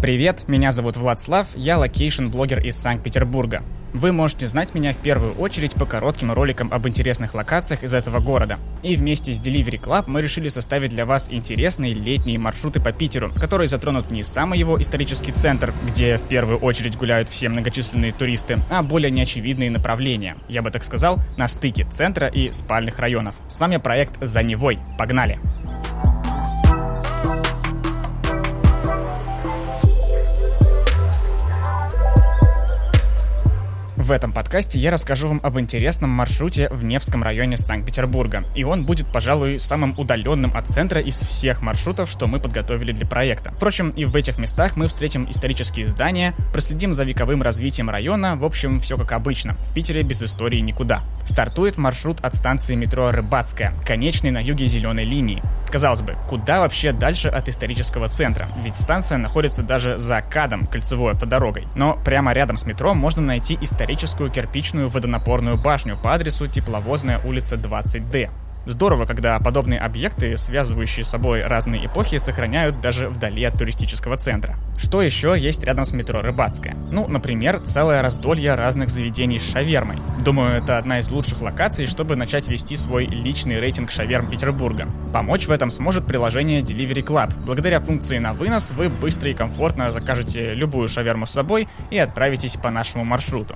Привет, меня зовут Владислав, я location-блогер из Санкт-Петербурга. Вы можете знать меня в первую очередь по коротким роликам об интересных локациях из этого города. И вместе с Delivery Club мы решили составить для вас интересные летние маршруты по Питеру, которые затронут не самый его исторический центр, где в первую очередь гуляют все многочисленные туристы, а более неочевидные направления. Я бы так сказал, на стыке центра и спальных районов. С вами проект «За Невой». Погнали! В этом подкасте я расскажу вам об интересном маршруте в Невском районе Санкт-Петербурга. И он будет, пожалуй, самым удаленным от центра из всех маршрутов, что мы подготовили для проекта. Впрочем, и в этих местах мы встретим исторические здания, проследим за вековым развитием района, в общем, все как обычно. В Питере без истории никуда. Стартует маршрут от станции метро Рыбацкая, конечной на юге зеленой линии. Казалось бы, куда вообще дальше от исторического центра? Ведь станция находится даже за КАДом, кольцевой автодорогой. Но прямо рядом с метро можно найти историческую кирпичную водонапорную башню по адресу Тепловозная улица 20D. Здорово, когда подобные объекты, связывающие собой разные эпохи, сохраняют даже вдали от туристического центра. Что еще есть рядом с метро Рыбацкая? Ну, например, целое раздолье разных заведений с шавермой. Думаю, это одна из лучших локаций, чтобы начать вести свой личный рейтинг шаверм Петербурга. Помочь в этом сможет приложение Delivery Club. Благодаря функции на вынос вы быстро и комфортно закажете любую шаверму с собой и отправитесь по нашему маршруту.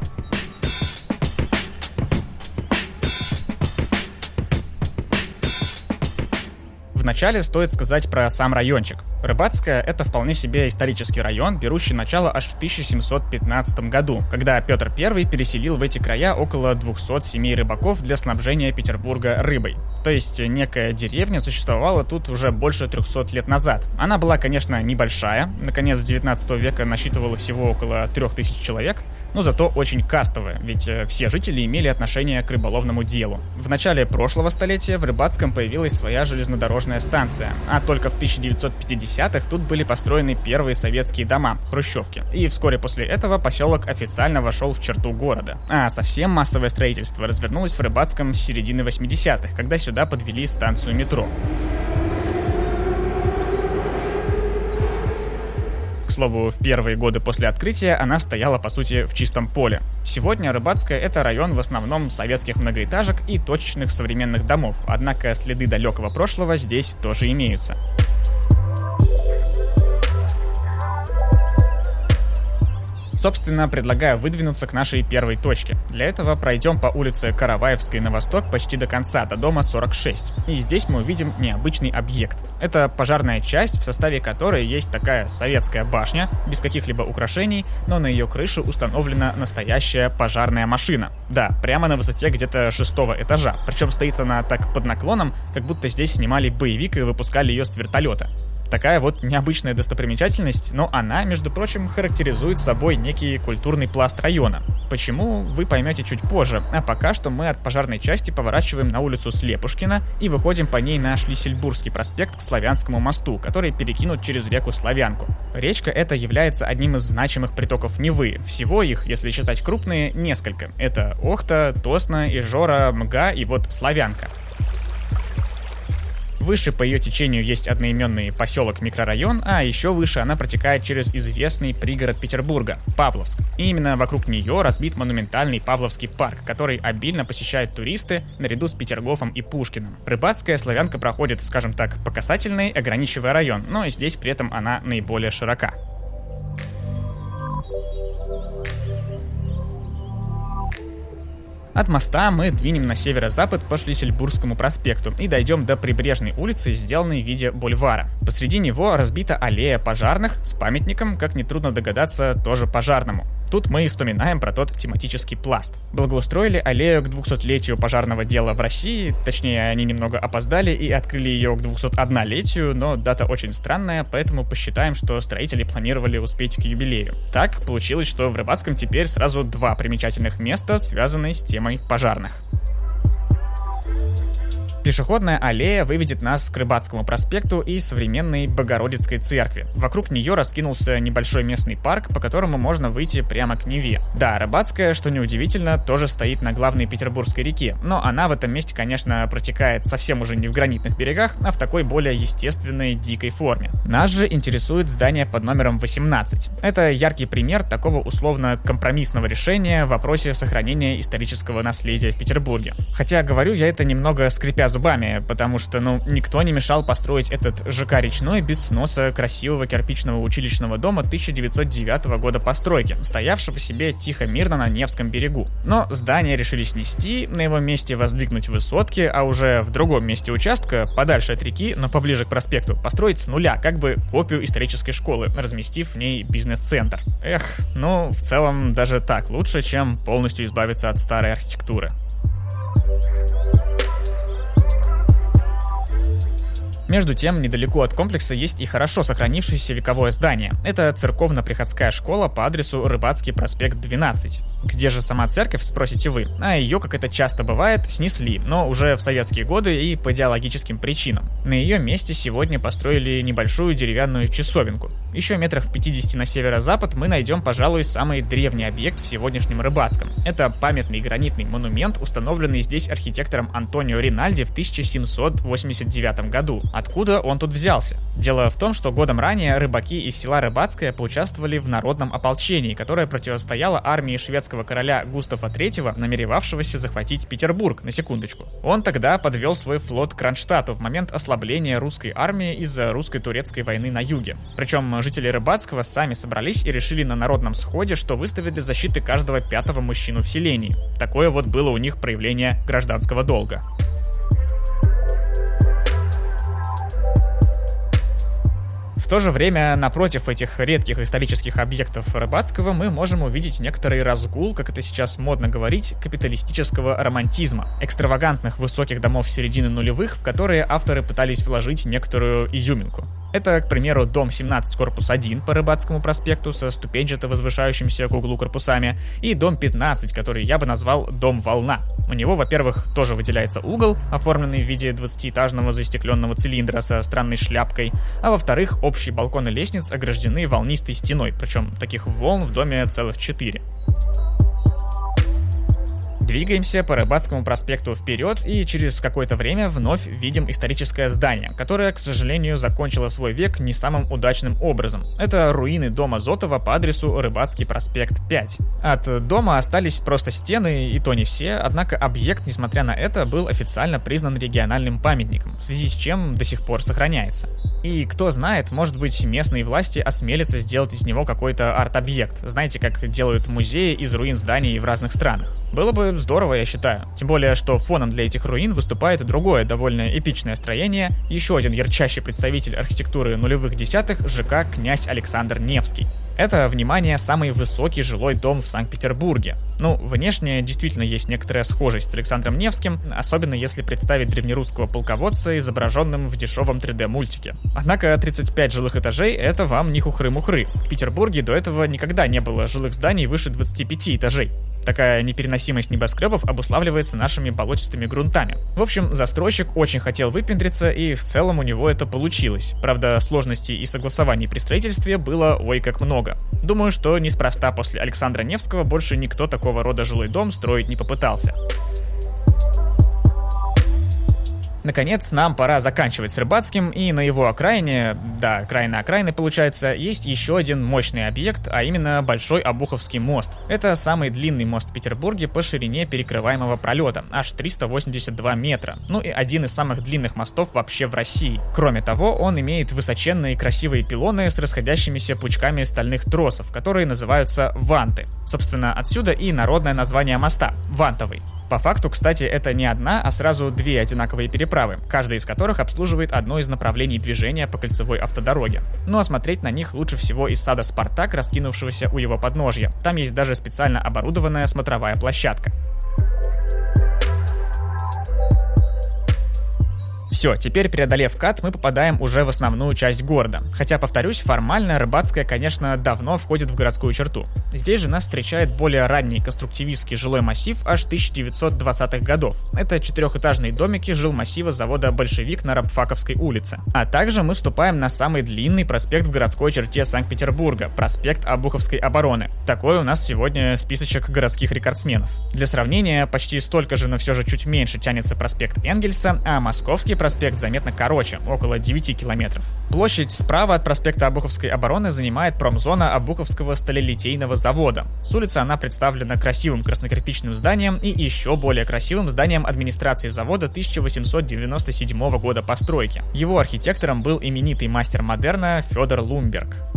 Вначале стоит сказать про сам райончик. Рыбацкая — это вполне себе исторический район, берущий начало аж в 1715 году, когда Петр I переселил в эти края около 200 семей рыбаков для снабжения Петербурга рыбой. То есть некая деревня существовала тут уже больше 300 лет назад. Она была, конечно, небольшая, наконец 19 века насчитывала всего около 3000 человек, но зато очень кастовая, ведь э, все жители имели отношение к рыболовному делу. В начале прошлого столетия в Рыбацком появилась своя железнодорожная станция, а только в 1950-х тут были построены первые советские дома, хрущевки. И вскоре после этого поселок официально вошел в черту города. А совсем массовое строительство развернулось в Рыбацком с середины 80-х, когда сюда подвели станцию метро. Слову, в первые годы после открытия она стояла, по сути, в чистом поле. Сегодня Рыбацкая — это район в основном советских многоэтажек и точечных современных домов, однако следы далекого прошлого здесь тоже имеются. Собственно, предлагаю выдвинуться к нашей первой точке. Для этого пройдем по улице Караваевской на восток почти до конца, до дома 46. И здесь мы увидим необычный объект. Это пожарная часть, в составе которой есть такая советская башня, без каких-либо украшений, но на ее крыше установлена настоящая пожарная машина. Да, прямо на высоте где-то шестого этажа. Причем стоит она так под наклоном, как будто здесь снимали боевик и выпускали ее с вертолета. Такая вот необычная достопримечательность, но она, между прочим, характеризует собой некий культурный пласт района. Почему, вы поймете чуть позже, а пока что мы от пожарной части поворачиваем на улицу Слепушкина и выходим по ней на Шлиссельбургский проспект к Славянскому мосту, который перекинут через реку Славянку. Речка эта является одним из значимых притоков Невы. Всего их, если считать крупные, несколько. Это Охта, Тосна, Ижора, Мга и вот Славянка. Выше по ее течению есть одноименный поселок-микрорайон, а еще выше она протекает через известный пригород Петербурга – Павловск. И именно вокруг нее разбит монументальный Павловский парк, который обильно посещают туристы наряду с Петергофом и Пушкиным. Рыбацкая славянка проходит, скажем так, по касательной, ограничивая район, но здесь при этом она наиболее широка. От моста мы двинем на северо-запад по Шлиссельбургскому проспекту и дойдем до прибрежной улицы, сделанной в виде бульвара. Посреди него разбита аллея пожарных с памятником, как нетрудно догадаться, тоже пожарному. Тут мы вспоминаем про тот тематический пласт. Благоустроили аллею к 200-летию пожарного дела в России, точнее, они немного опоздали и открыли ее к 201-летию, но дата очень странная, поэтому посчитаем, что строители планировали успеть к юбилею. Так получилось, что в Рыбацком теперь сразу два примечательных места, связанные с темой пожарных. Пешеходная аллея выведет нас к Рыбацкому проспекту и современной Богородицкой церкви. Вокруг нее раскинулся небольшой местный парк, по которому можно выйти прямо к Неве. Да, Рыбацкая, что неудивительно, тоже стоит на главной Петербургской реке, но она в этом месте, конечно, протекает совсем уже не в гранитных берегах, а в такой более естественной дикой форме. Нас же интересует здание под номером 18. Это яркий пример такого условно компромиссного решения в вопросе сохранения исторического наследия в Петербурге. Хотя говорю я это немного скрипя зубами, потому что, ну, никто не мешал построить этот ЖК «Речной» без сноса красивого кирпичного училищного дома 1909 года постройки, стоявшего себе тихо-мирно на Невском берегу. Но здание решили снести, на его месте воздвигнуть высотки, а уже в другом месте участка, подальше от реки, но поближе к проспекту, построить с нуля, как бы копию исторической школы, разместив в ней бизнес-центр. Эх, ну, в целом даже так лучше, чем полностью избавиться от старой архитектуры. Между тем, недалеко от комплекса есть и хорошо сохранившееся вековое здание. Это церковно-приходская школа по адресу Рыбацкий проспект 12. Где же сама церковь, спросите вы? А ее, как это часто бывает, снесли, но уже в советские годы и по идеологическим причинам. На ее месте сегодня построили небольшую деревянную часовенку. Еще метров 50 на северо-запад мы найдем, пожалуй, самый древний объект в сегодняшнем Рыбацком. Это памятный гранитный монумент, установленный здесь архитектором Антонио Ринальди в 1789 году. Откуда он тут взялся? Дело в том, что годом ранее рыбаки из села Рыбацкое поучаствовали в народном ополчении, которое противостояло армии шведского короля Густава III, намеревавшегося захватить Петербург, на секундочку. Он тогда подвел свой флот к Кронштадту в момент ослабления русской армии из-за русско-турецкой войны на юге. Причем жители Рыбацкого сами собрались и решили на народном сходе, что выставят для защиты каждого пятого мужчину в селении. Такое вот было у них проявление гражданского долга. В то же время, напротив этих редких исторических объектов Рыбацкого, мы можем увидеть некоторый разгул, как это сейчас модно говорить, капиталистического романтизма, экстравагантных высоких домов середины нулевых, в которые авторы пытались вложить некоторую изюминку. Это, к примеру, дом 17 корпус 1 по Рыбацкому проспекту со ступенчато возвышающимся к углу корпусами и дом 15, который я бы назвал дом волна. У него, во-первых, тоже выделяется угол, оформленный в виде 20-этажного застекленного цилиндра со странной шляпкой, а во-вторых, общие балконы лестниц ограждены волнистой стеной, причем таких волн в доме целых четыре. Двигаемся по Рыбацкому проспекту вперед и через какое-то время вновь видим историческое здание, которое, к сожалению, закончило свой век не самым удачным образом. Это руины дома Зотова по адресу Рыбацкий проспект 5. От дома остались просто стены, и то не все, однако объект, несмотря на это, был официально признан региональным памятником, в связи с чем до сих пор сохраняется. И кто знает, может быть местные власти осмелятся сделать из него какой-то арт-объект, знаете, как делают музеи из руин зданий в разных странах. Было бы здорово, я считаю. Тем более, что фоном для этих руин выступает другое довольно эпичное строение, еще один ярчайший представитель архитектуры нулевых десятых ЖК «Князь Александр Невский». Это, внимание, самый высокий жилой дом в Санкт-Петербурге. Ну, внешне действительно есть некоторая схожесть с Александром Невским, особенно если представить древнерусского полководца, изображенным в дешевом 3D-мультике. Однако 35 жилых этажей — это вам не хухры-мухры. В Петербурге до этого никогда не было жилых зданий выше 25 этажей. Такая непереносимость небоскребов обуславливается нашими болотистыми грунтами. В общем, застройщик очень хотел выпендриться, и в целом у него это получилось. Правда, сложностей и согласований при строительстве было ой как много. Думаю, что неспроста после Александра Невского больше никто такого рода жилой дом строить не попытался. Наконец, нам пора заканчивать с Рыбацким, и на его окраине, да, окраина окраины получается, есть еще один мощный объект, а именно Большой Обуховский мост. Это самый длинный мост в Петербурге по ширине перекрываемого пролета, аж 382 метра. Ну и один из самых длинных мостов вообще в России. Кроме того, он имеет высоченные красивые пилоны с расходящимися пучками стальных тросов, которые называются ванты. Собственно, отсюда и народное название моста – вантовый. По факту, кстати, это не одна, а сразу две одинаковые переправы, каждая из которых обслуживает одно из направлений движения по кольцевой автодороге. Ну а смотреть на них лучше всего из сада «Спартак», раскинувшегося у его подножья. Там есть даже специально оборудованная смотровая площадка. Все, теперь преодолев кат, мы попадаем уже в основную часть города. Хотя, повторюсь, формально Рыбацкая, конечно, давно входит в городскую черту. Здесь же нас встречает более ранний конструктивистский жилой массив аж 1920-х годов. Это четырехэтажные домики жилмассива завода «Большевик» на Рабфаковской улице. А также мы вступаем на самый длинный проспект в городской черте Санкт-Петербурга – проспект Обуховской обороны. Такой у нас сегодня списочек городских рекордсменов. Для сравнения, почти столько же, но все же чуть меньше тянется проспект Энгельса, а Московский проспект заметно короче – около 9 километров. Площадь справа от проспекта Обуховской обороны занимает промзона Обуховского сталелитейного завода. С улицы она представлена красивым краснокирпичным зданием и еще более красивым зданием администрации завода 1897 года постройки. Его архитектором был именитый мастер модерна Федор Лумберг.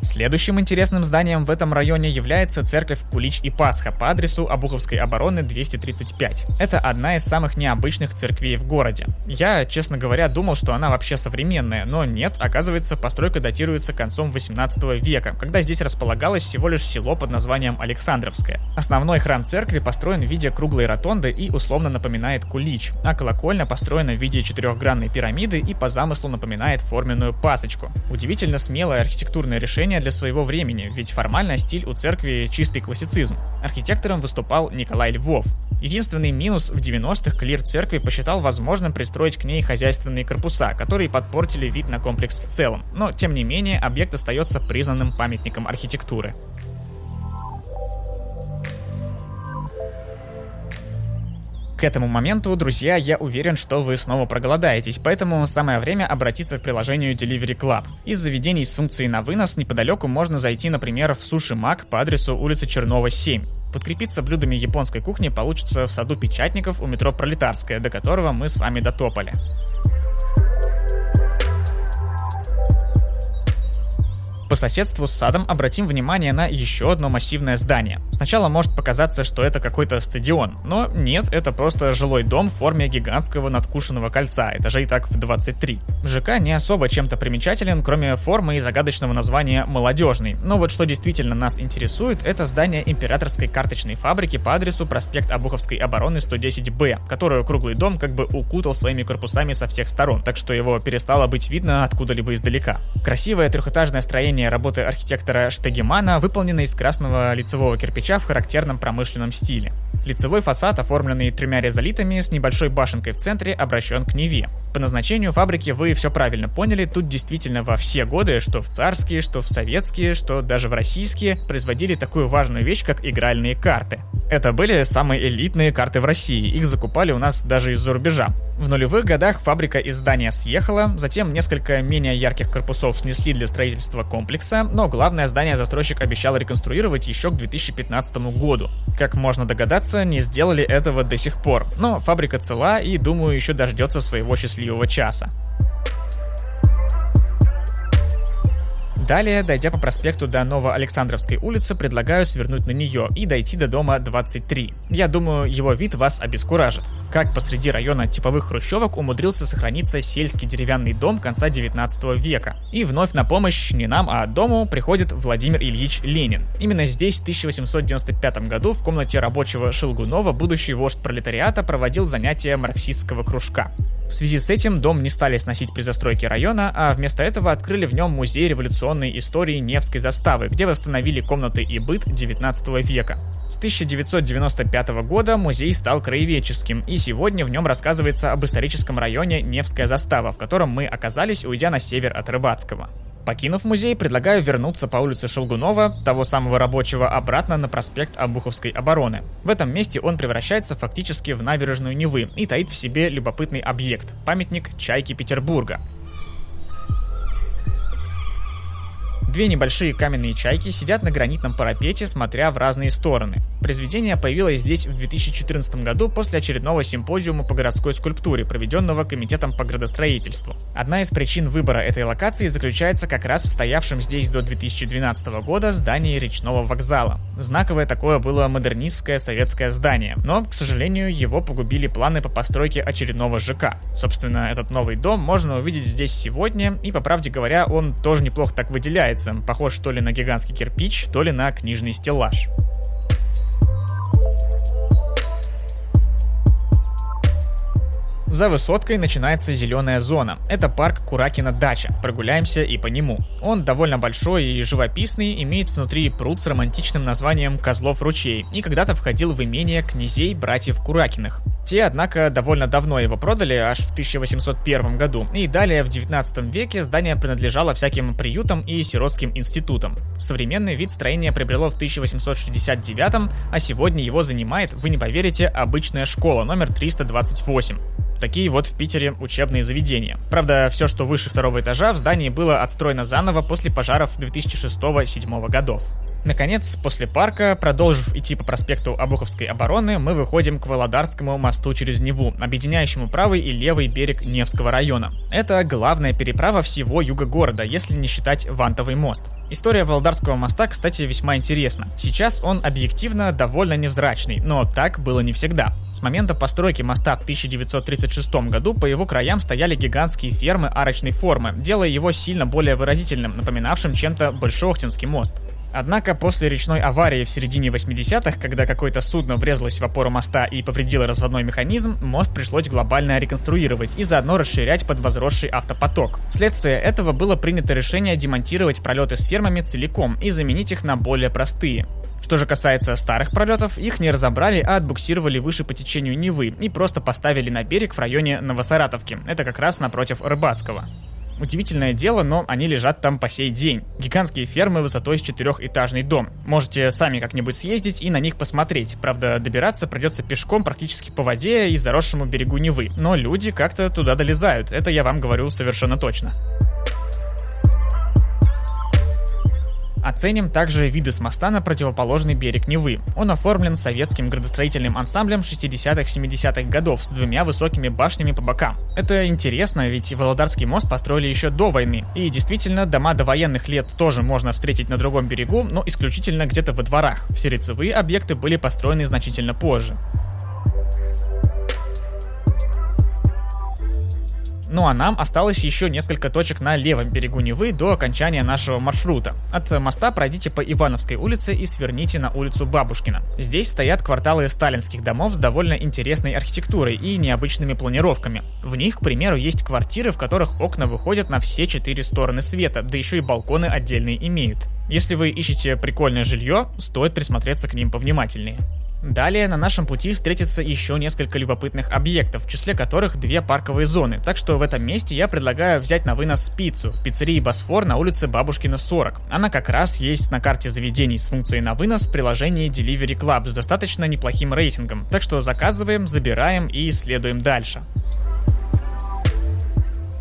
Следующим интересным зданием в этом районе является церковь Кулич и Пасха по адресу Обуховской обороны 235. Это одна из самых необычных церквей в городе. Я, честно говоря, думал, что она вообще современная, но нет, оказывается, постройка датируется концом 18 века, когда здесь располагалось всего лишь село под названием Александровское. Основной храм церкви построен в виде круглой ротонды и условно напоминает кулич, а колокольня построена в виде четырехгранной пирамиды и по замыслу напоминает форменную пасочку. Удивительно смелое архитектурное решение для для своего времени, ведь формально стиль у церкви чистый классицизм. Архитектором выступал Николай Львов. Единственный минус в 90-х клир церкви посчитал возможным пристроить к ней хозяйственные корпуса, которые подпортили вид на комплекс в целом, но тем не менее объект остается признанным памятником архитектуры. К этому моменту, друзья, я уверен, что вы снова проголодаетесь, поэтому самое время обратиться к приложению Delivery Club. Из заведений с функцией на вынос неподалеку можно зайти, например, в Суши Мак по адресу улица Чернова 7. Подкрепиться блюдами японской кухни получится в саду печатников у метро Пролетарская, до которого мы с вами дотопали. По соседству с садом обратим внимание на еще одно массивное здание. Сначала может показаться, что это какой-то стадион, но нет, это просто жилой дом в форме гигантского надкушенного кольца, этажей так в 23. ЖК не особо чем-то примечателен, кроме формы и загадочного названия «молодежный». Но вот что действительно нас интересует, это здание императорской карточной фабрики по адресу проспект Обуховской обороны 110Б, которую круглый дом как бы укутал своими корпусами со всех сторон, так что его перестало быть видно откуда-либо издалека. Красивое трехэтажное строение завершение работы архитектора Штегемана выполнена из красного лицевого кирпича в характерном промышленном стиле. Лицевой фасад, оформленный тремя резолитами с небольшой башенкой в центре, обращен к Неве. По назначению фабрики вы все правильно поняли, тут действительно во все годы, что в царские, что в советские, что даже в российские, производили такую важную вещь, как игральные карты. Это были самые элитные карты в России, их закупали у нас даже из-за рубежа. В нулевых годах фабрика из здания съехала, затем несколько менее ярких корпусов снесли для строительства комплекса, но главное здание застройщик обещал реконструировать еще к 2015 году. Как можно догадаться, не сделали этого до сих пор, но фабрика цела и, думаю, еще дождется своего счастливого часа. Далее, дойдя по проспекту до Новоалександровской улицы, предлагаю свернуть на нее и дойти до дома 23. Я думаю, его вид вас обескуражит. Как посреди района типовых хрущевок умудрился сохраниться сельский деревянный дом конца 19 века. И вновь на помощь не нам, а дому приходит Владимир Ильич Ленин. Именно здесь в 1895 году в комнате рабочего Шелгунова будущий вождь пролетариата проводил занятия марксистского кружка. В связи с этим дом не стали сносить при застройке района, а вместо этого открыли в нем музей революционной истории Невской заставы, где восстановили комнаты и быт 19 века. С 1995 года музей стал краеведческим, и сегодня в нем рассказывается об историческом районе Невская застава, в котором мы оказались, уйдя на север от Рыбацкого. Покинув музей, предлагаю вернуться по улице Шелгунова, того самого рабочего, обратно на проспект Обуховской обороны. В этом месте он превращается фактически в набережную Невы и таит в себе любопытный объект – памятник Чайки Петербурга. Две небольшие каменные чайки сидят на гранитном парапете, смотря в разные стороны. Произведение появилось здесь в 2014 году после очередного симпозиума по городской скульптуре, проведенного Комитетом по градостроительству. Одна из причин выбора этой локации заключается как раз в стоявшем здесь до 2012 года здании речного вокзала. Знаковое такое было модернистское советское здание, но, к сожалению, его погубили планы по постройке очередного ЖК. Собственно, этот новый дом можно увидеть здесь сегодня, и, по правде говоря, он тоже неплохо так выделяется похож то ли на гигантский кирпич, то ли на книжный стеллаж. За высоткой начинается зеленая зона. Это парк Куракина-Дача. Прогуляемся и по нему. Он довольно большой и живописный, имеет внутри пруд с романтичным названием Козлов ручей и когда-то входил в имение князей братьев Куракиных. Те, однако, довольно давно его продали, аж в 1801 году, и далее в 19 веке здание принадлежало всяким приютам и сиротским институтам. Современный вид строения приобрело в 1869, а сегодня его занимает, вы не поверите, обычная школа номер 328. Такие вот в Питере учебные заведения. Правда, все, что выше второго этажа, в здании было отстроено заново после пожаров 2006-2007 годов. Наконец, после парка, продолжив идти по проспекту Обуховской обороны, мы выходим к Володарскому мосту через Неву, объединяющему правый и левый берег Невского района. Это главная переправа всего юга города, если не считать Вантовый мост. История Володарского моста, кстати, весьма интересна. Сейчас он объективно довольно невзрачный, но так было не всегда. С момента постройки моста в 1936 году по его краям стояли гигантские фермы арочной формы, делая его сильно более выразительным, напоминавшим чем-то Большохтинский мост. Однако после речной аварии в середине 80-х, когда какое-то судно врезалось в опору моста и повредило разводной механизм, мост пришлось глобально реконструировать и заодно расширять под возросший автопоток. Вследствие этого было принято решение демонтировать пролеты с фермами целиком и заменить их на более простые. Что же касается старых пролетов, их не разобрали, а отбуксировали выше по течению Невы и просто поставили на берег в районе Новосаратовки. Это как раз напротив Рыбацкого. Удивительное дело, но они лежат там по сей день. Гигантские фермы высотой с четырехэтажный дом. Можете сами как-нибудь съездить и на них посмотреть. Правда, добираться придется пешком практически по воде и заросшему берегу Невы. Но люди как-то туда долезают, это я вам говорю совершенно точно. Оценим также виды с моста на противоположный берег Невы. Он оформлен советским градостроительным ансамблем 60-70-х годов с двумя высокими башнями по бокам. Это интересно, ведь Володарский мост построили еще до войны. И действительно, дома до военных лет тоже можно встретить на другом берегу, но исключительно где-то во дворах. Все лицевые объекты были построены значительно позже. Ну а нам осталось еще несколько точек на левом берегу Невы до окончания нашего маршрута. От моста пройдите по Ивановской улице и сверните на улицу Бабушкина. Здесь стоят кварталы сталинских домов с довольно интересной архитектурой и необычными планировками. В них, к примеру, есть квартиры, в которых окна выходят на все четыре стороны света, да еще и балконы отдельные имеют. Если вы ищете прикольное жилье, стоит присмотреться к ним повнимательнее. Далее на нашем пути встретится еще несколько любопытных объектов, в числе которых две парковые зоны, так что в этом месте я предлагаю взять на вынос пиццу в пиццерии Босфор на улице Бабушкина 40. Она как раз есть на карте заведений с функцией на вынос в приложении Delivery Club с достаточно неплохим рейтингом, так что заказываем, забираем и следуем дальше.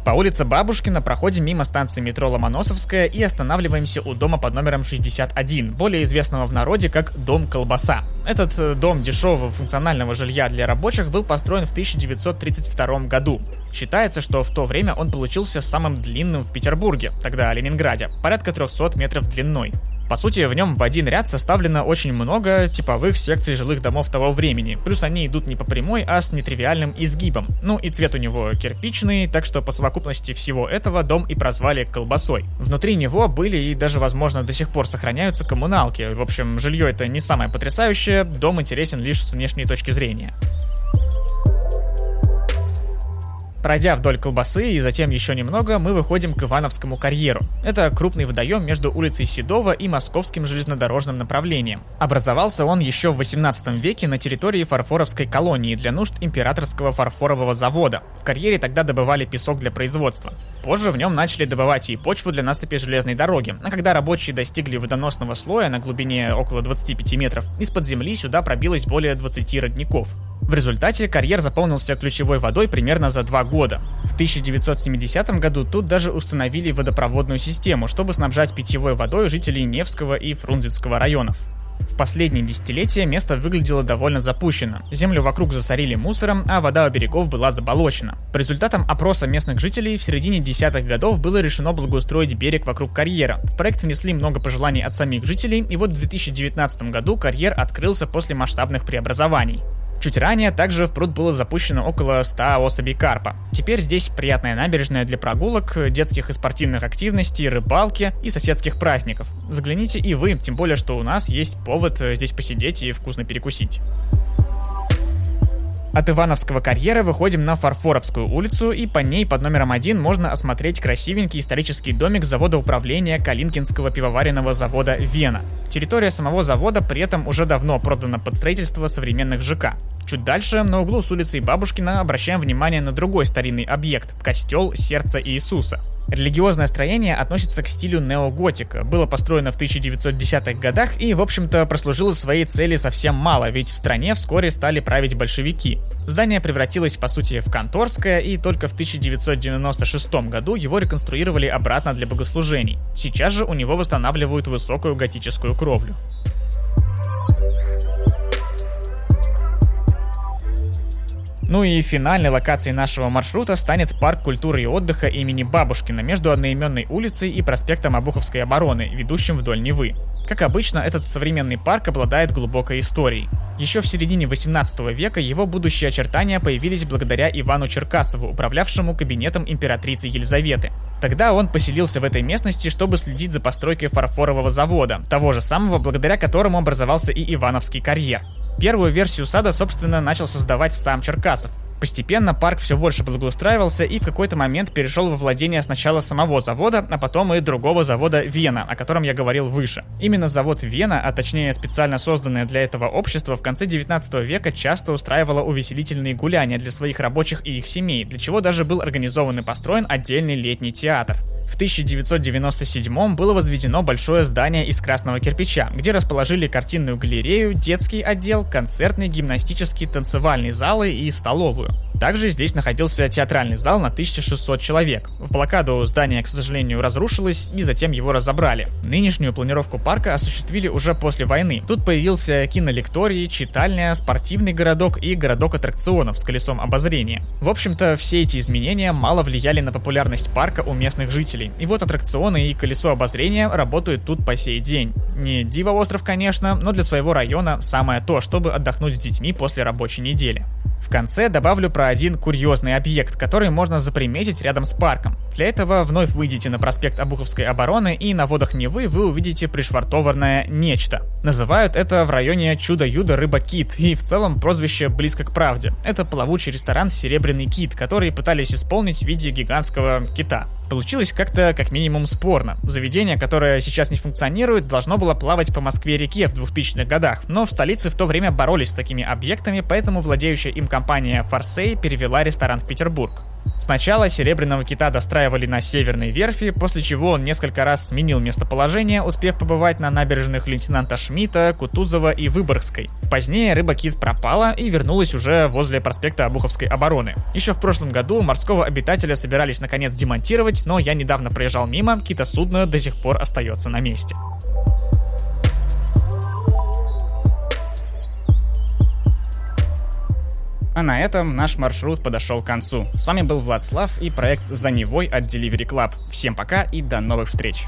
По улице Бабушкина проходим мимо станции метро Ломоносовская и останавливаемся у дома под номером 61, более известного в народе как Дом Колбаса. Этот э, дом дешевого функционального жилья для рабочих был построен в 1932 году. Считается, что в то время он получился самым длинным в Петербурге, тогда Ленинграде, порядка 300 метров длиной. По сути, в нем в один ряд составлено очень много типовых секций жилых домов того времени, плюс они идут не по прямой, а с нетривиальным изгибом. Ну и цвет у него кирпичный, так что по совокупности всего этого дом и прозвали колбасой. Внутри него были и даже, возможно, до сих пор сохраняются коммуналки. В общем, жилье это не самое потрясающее, дом интересен лишь с внешней точки зрения. Пройдя вдоль колбасы и затем еще немного, мы выходим к Ивановскому карьеру. Это крупный водоем между улицей Седова и московским железнодорожным направлением. Образовался он еще в 18 веке на территории фарфоровской колонии для нужд императорского фарфорового завода. В карьере тогда добывали песок для производства. Позже в нем начали добывать и почву для насыпи железной дороги, а когда рабочие достигли водоносного слоя на глубине около 25 метров, из-под земли сюда пробилось более 20 родников. В результате карьер заполнился ключевой водой примерно за два года. В 1970 году тут даже установили водопроводную систему, чтобы снабжать питьевой водой жителей Невского и Фрунзенского районов. В последние десятилетия место выглядело довольно запущено. Землю вокруг засорили мусором, а вода у берегов была заболочена. По результатам опроса местных жителей в середине десятых годов было решено благоустроить берег вокруг карьера. В проект внесли много пожеланий от самих жителей, и вот в 2019 году карьер открылся после масштабных преобразований. Чуть ранее также в пруд было запущено около 100 особей карпа. Теперь здесь приятная набережная для прогулок, детских и спортивных активностей, рыбалки и соседских праздников. Загляните и вы, тем более, что у нас есть повод здесь посидеть и вкусно перекусить. От Ивановского карьера выходим на Фарфоровскую улицу, и по ней под номером один можно осмотреть красивенький исторический домик завода управления Калинкинского пивоваренного завода «Вена». Территория самого завода при этом уже давно продана под строительство современных ЖК. Чуть дальше, на углу с улицей Бабушкина, обращаем внимание на другой старинный объект – костел Сердца Иисуса. Религиозное строение относится к стилю неоготика, было построено в 1910-х годах и, в общем-то, прослужило своей цели совсем мало, ведь в стране вскоре стали править большевики. Здание превратилось, по сути, в конторское, и только в 1996 году его реконструировали обратно для богослужений. Сейчас же у него восстанавливают высокую готическую кровлю. Ну и финальной локацией нашего маршрута станет парк культуры и отдыха имени Бабушкина между одноименной улицей и проспектом Обуховской обороны, ведущим вдоль Невы. Как обычно, этот современный парк обладает глубокой историей. Еще в середине 18 века его будущие очертания появились благодаря Ивану Черкасову, управлявшему кабинетом императрицы Елизаветы. Тогда он поселился в этой местности, чтобы следить за постройкой фарфорового завода, того же самого, благодаря которому образовался и Ивановский карьер. Первую версию сада, собственно, начал создавать сам Черкасов. Постепенно парк все больше благоустраивался и в какой-то момент перешел во владение сначала самого завода, а потом и другого завода Вена, о котором я говорил выше. Именно завод Вена, а точнее специально созданное для этого общество, в конце 19 века часто устраивало увеселительные гуляния для своих рабочих и их семей, для чего даже был организован и построен отдельный летний театр. В 1997 было возведено большое здание из красного кирпича, где расположили картинную галерею, детский отдел, концертный, гимнастический, танцевальный залы и столовую. Также здесь находился театральный зал на 1600 человек. В блокаду здание, к сожалению, разрушилось и затем его разобрали. Нынешнюю планировку парка осуществили уже после войны. Тут появился кинолекторий, читальня, спортивный городок и городок аттракционов с колесом обозрения. В общем-то, все эти изменения мало влияли на популярность парка у местных жителей. И вот аттракционы и колесо обозрения работают тут по сей день. Не Дива остров, конечно, но для своего района самое то, чтобы отдохнуть с детьми после рабочей недели. В конце добавлю про один курьезный объект, который можно заприметить рядом с парком. Для этого вновь выйдете на проспект Обуховской обороны и на водах Невы вы увидите пришвартованное нечто. Называют это в районе Чудо-Юдо Рыба-Кит, и в целом прозвище близко к правде. Это плавучий ресторан «Серебряный кит», который пытались исполнить в виде гигантского кита. Получилось как-то как минимум спорно. Заведение, которое сейчас не функционирует, должно было плавать по Москве-реке в 2000-х годах, но в столице в то время боролись с такими объектами, поэтому владеющая им компания Форсей перевела ресторан в Петербург. Сначала Серебряного Кита достраивали на Северной верфи, после чего он несколько раз сменил местоположение, успев побывать на набережных лейтенанта Шмидта, Кутузова и Выборгской. Позднее рыба-кит пропала и вернулась уже возле проспекта Обуховской обороны. Еще в прошлом году морского обитателя собирались наконец демонтировать, но я недавно проезжал мимо, китосудно до сих пор остается на месте. А на этом наш маршрут подошел к концу. С вами был Владслав и проект «За Невой» от Delivery Club. Всем пока и до новых встреч!